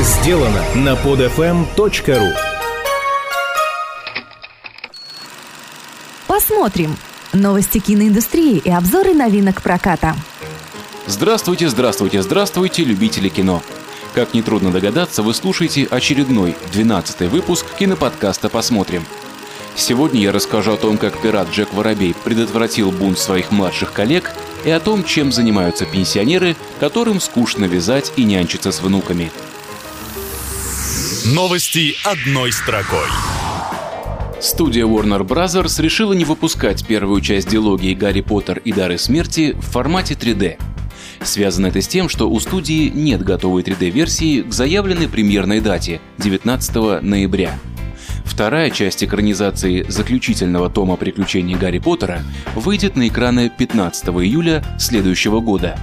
сделано на podfm.ru Посмотрим. Новости киноиндустрии и обзоры новинок проката. Здравствуйте, здравствуйте, здравствуйте, любители кино. Как нетрудно догадаться, вы слушаете очередной, 12 выпуск киноподкаста «Посмотрим». Сегодня я расскажу о том, как пират Джек Воробей предотвратил бунт своих младших коллег и о том, чем занимаются пенсионеры, которым скучно вязать и нянчиться с внуками. Новости одной строкой. Студия Warner Bros. решила не выпускать первую часть дилогии «Гарри Поттер и Дары Смерти» в формате 3D. Связано это с тем, что у студии нет готовой 3D-версии к заявленной премьерной дате – 19 ноября – Вторая часть экранизации заключительного тома приключений Гарри Поттера выйдет на экраны 15 июля следующего года.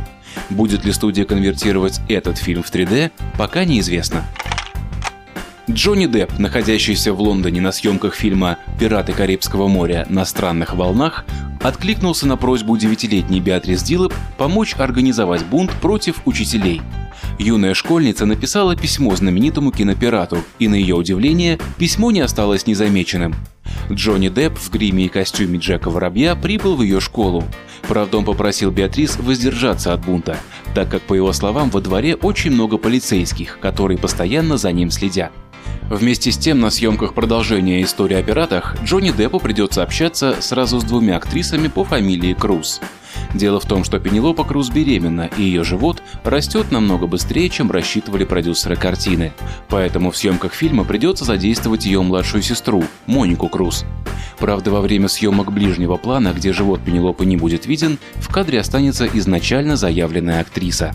Будет ли студия конвертировать этот фильм в 3D, пока неизвестно. Джонни Депп, находящийся в Лондоне на съемках фильма «Пираты Карибского моря. На странных волнах», откликнулся на просьбу девятилетней Беатрис Дилоп помочь организовать бунт против учителей – юная школьница написала письмо знаменитому кинопирату, и на ее удивление письмо не осталось незамеченным. Джонни Депп в гриме и костюме Джека Воробья прибыл в ее школу. Правда, он попросил Беатрис воздержаться от бунта, так как, по его словам, во дворе очень много полицейских, которые постоянно за ним следят. Вместе с тем, на съемках продолжения истории о пиратах Джонни Деппу придется общаться сразу с двумя актрисами по фамилии Круз. Дело в том, что Пенелопа Круз беременна, и ее живот растет намного быстрее, чем рассчитывали продюсеры картины. Поэтому в съемках фильма придется задействовать ее младшую сестру, Монику Круз. Правда, во время съемок ближнего плана, где живот Пенелопы не будет виден, в кадре останется изначально заявленная актриса.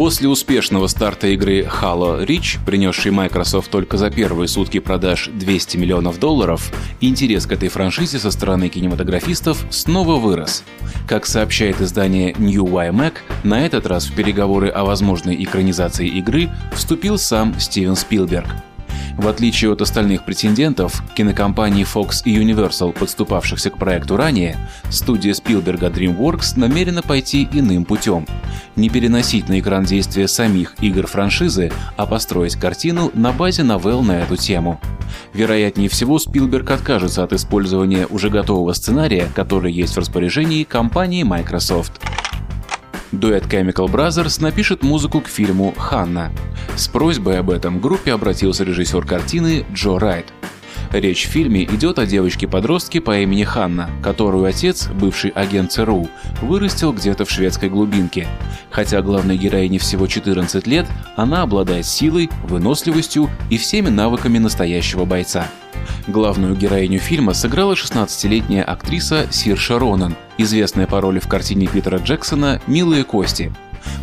После успешного старта игры Halo Reach, принесшей Microsoft только за первые сутки продаж 200 миллионов долларов, интерес к этой франшизе со стороны кинематографистов снова вырос. Как сообщает издание New YMAC, на этот раз в переговоры о возможной экранизации игры вступил сам Стивен Спилберг – в отличие от остальных претендентов, кинокомпаний Fox и Universal, подступавшихся к проекту ранее, студия Спилберга DreamWorks намерена пойти иным путем. Не переносить на экран действия самих игр франшизы, а построить картину на базе новелл на эту тему. Вероятнее всего, Спилберг откажется от использования уже готового сценария, который есть в распоряжении компании Microsoft. Дуэт Chemical Brothers напишет музыку к фильму «Ханна». С просьбой об этом группе обратился режиссер картины Джо Райт. Речь в фильме идет о девочке-подростке по имени Ханна, которую отец, бывший агент ЦРУ, вырастил где-то в шведской глубинке. Хотя главной героине всего 14 лет, она обладает силой, выносливостью и всеми навыками настоящего бойца. Главную героиню фильма сыграла 16-летняя актриса Сирша Ронан, известная по роли в картине Питера Джексона «Милые кости».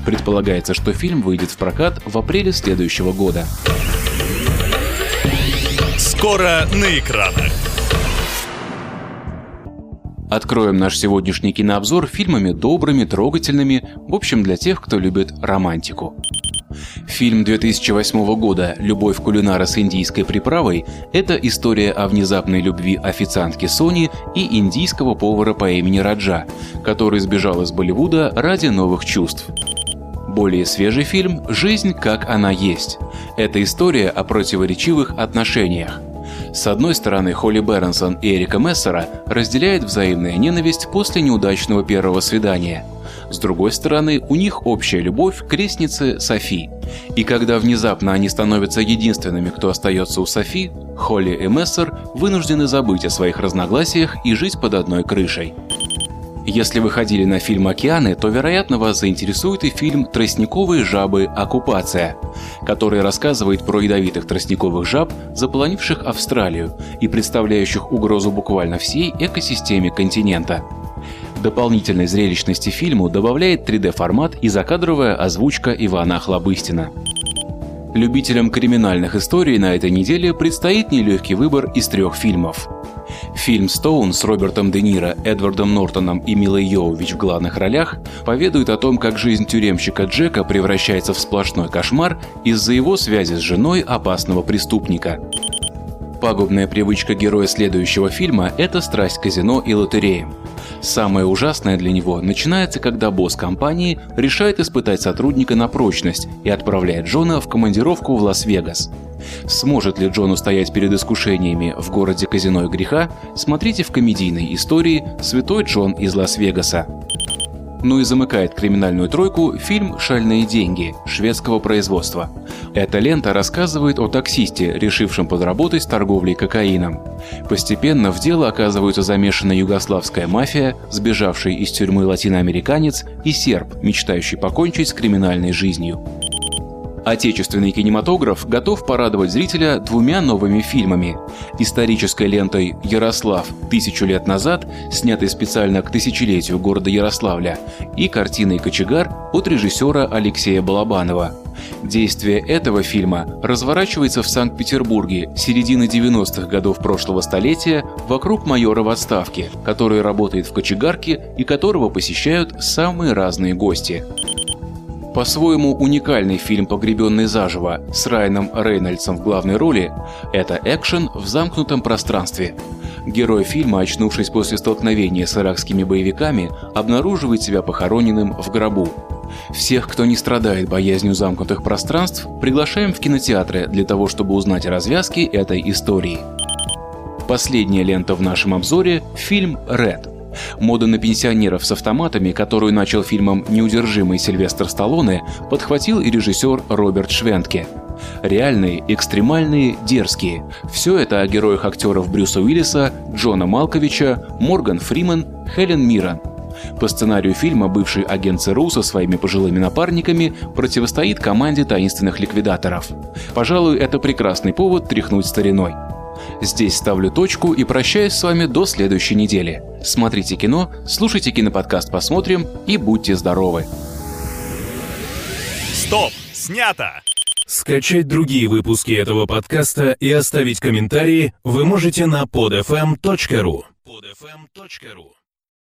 Предполагается, что фильм выйдет в прокат в апреле следующего года. Скоро на экранах. Откроем наш сегодняшний кинообзор фильмами добрыми, трогательными, в общем, для тех, кто любит романтику. Фильм 2008 года «Любовь кулинара с индийской приправой» — это история о внезапной любви официантки Сони и индийского повара по имени Раджа, который сбежал из Болливуда ради новых чувств. Более свежий фильм «Жизнь, как она есть». Это история о противоречивых отношениях. С одной стороны, Холли Бернсон и Эрика Мессера разделяют взаимная ненависть после неудачного первого свидания – с другой стороны, у них общая любовь к крестнице Софи. И когда внезапно они становятся единственными, кто остается у Софи, Холли и Мессер вынуждены забыть о своих разногласиях и жить под одной крышей. Если вы ходили на фильм «Океаны», то, вероятно, вас заинтересует и фильм «Тростниковые жабы. Оккупация», который рассказывает про ядовитых тростниковых жаб, заполонивших Австралию и представляющих угрозу буквально всей экосистеме континента. Дополнительной зрелищности фильму добавляет 3D-формат и закадровая озвучка Ивана Хлобыстина. Любителям криминальных историй на этой неделе предстоит нелегкий выбор из трех фильмов. Фильм «Стоун» с Робертом Де Ниро, Эдвардом Нортоном и Милой Йовович в главных ролях поведает о том, как жизнь тюремщика Джека превращается в сплошной кошмар из-за его связи с женой опасного преступника. Пагубная привычка героя следующего фильма – это страсть к казино и лотереям. Самое ужасное для него начинается, когда босс компании решает испытать сотрудника на прочность и отправляет Джона в командировку в Лас-Вегас. Сможет ли Джон устоять перед искушениями в городе казино и греха, смотрите в комедийной истории «Святой Джон из Лас-Вегаса». Ну и замыкает криминальную тройку фильм «Шальные деньги» шведского производства. Эта лента рассказывает о таксисте, решившем подработать с торговлей кокаином. Постепенно в дело оказываются замешаны югославская мафия, сбежавший из тюрьмы латиноамериканец и серб, мечтающий покончить с криминальной жизнью. Отечественный кинематограф готов порадовать зрителя двумя новыми фильмами. Исторической лентой «Ярослав. Тысячу лет назад», снятой специально к тысячелетию города Ярославля, и картиной «Кочегар» от режиссера Алексея Балабанова. Действие этого фильма разворачивается в Санкт-Петербурге середины 90-х годов прошлого столетия вокруг майора в отставке, который работает в кочегарке и которого посещают самые разные гости. По-своему уникальный фильм «Погребенный заживо» с Райаном Рейнольдсом в главной роли – это экшен в замкнутом пространстве. Герой фильма, очнувшись после столкновения с иракскими боевиками, обнаруживает себя похороненным в гробу. Всех, кто не страдает боязнью замкнутых пространств, приглашаем в кинотеатры для того, чтобы узнать развязки этой истории. Последняя лента в нашем обзоре – фильм «Ред». Мода на пенсионеров с автоматами, которую начал фильмом «Неудержимый» Сильвестр Сталлоне, подхватил и режиссер Роберт Швентке. Реальные, экстремальные, дерзкие. Все это о героях актеров Брюса Уиллиса, Джона Малковича, Морган Фриман, Хелен Миррен. По сценарию фильма бывший агент ЦРУ со своими пожилыми напарниками противостоит команде таинственных ликвидаторов. Пожалуй, это прекрасный повод тряхнуть стариной. Здесь ставлю точку и прощаюсь с вами до следующей недели. Смотрите кино, слушайте киноподкаст «Посмотрим» и будьте здоровы. Стоп! Снято! Скачать другие выпуски этого подкаста и оставить комментарии вы можете на podfm.ru. podfm.ru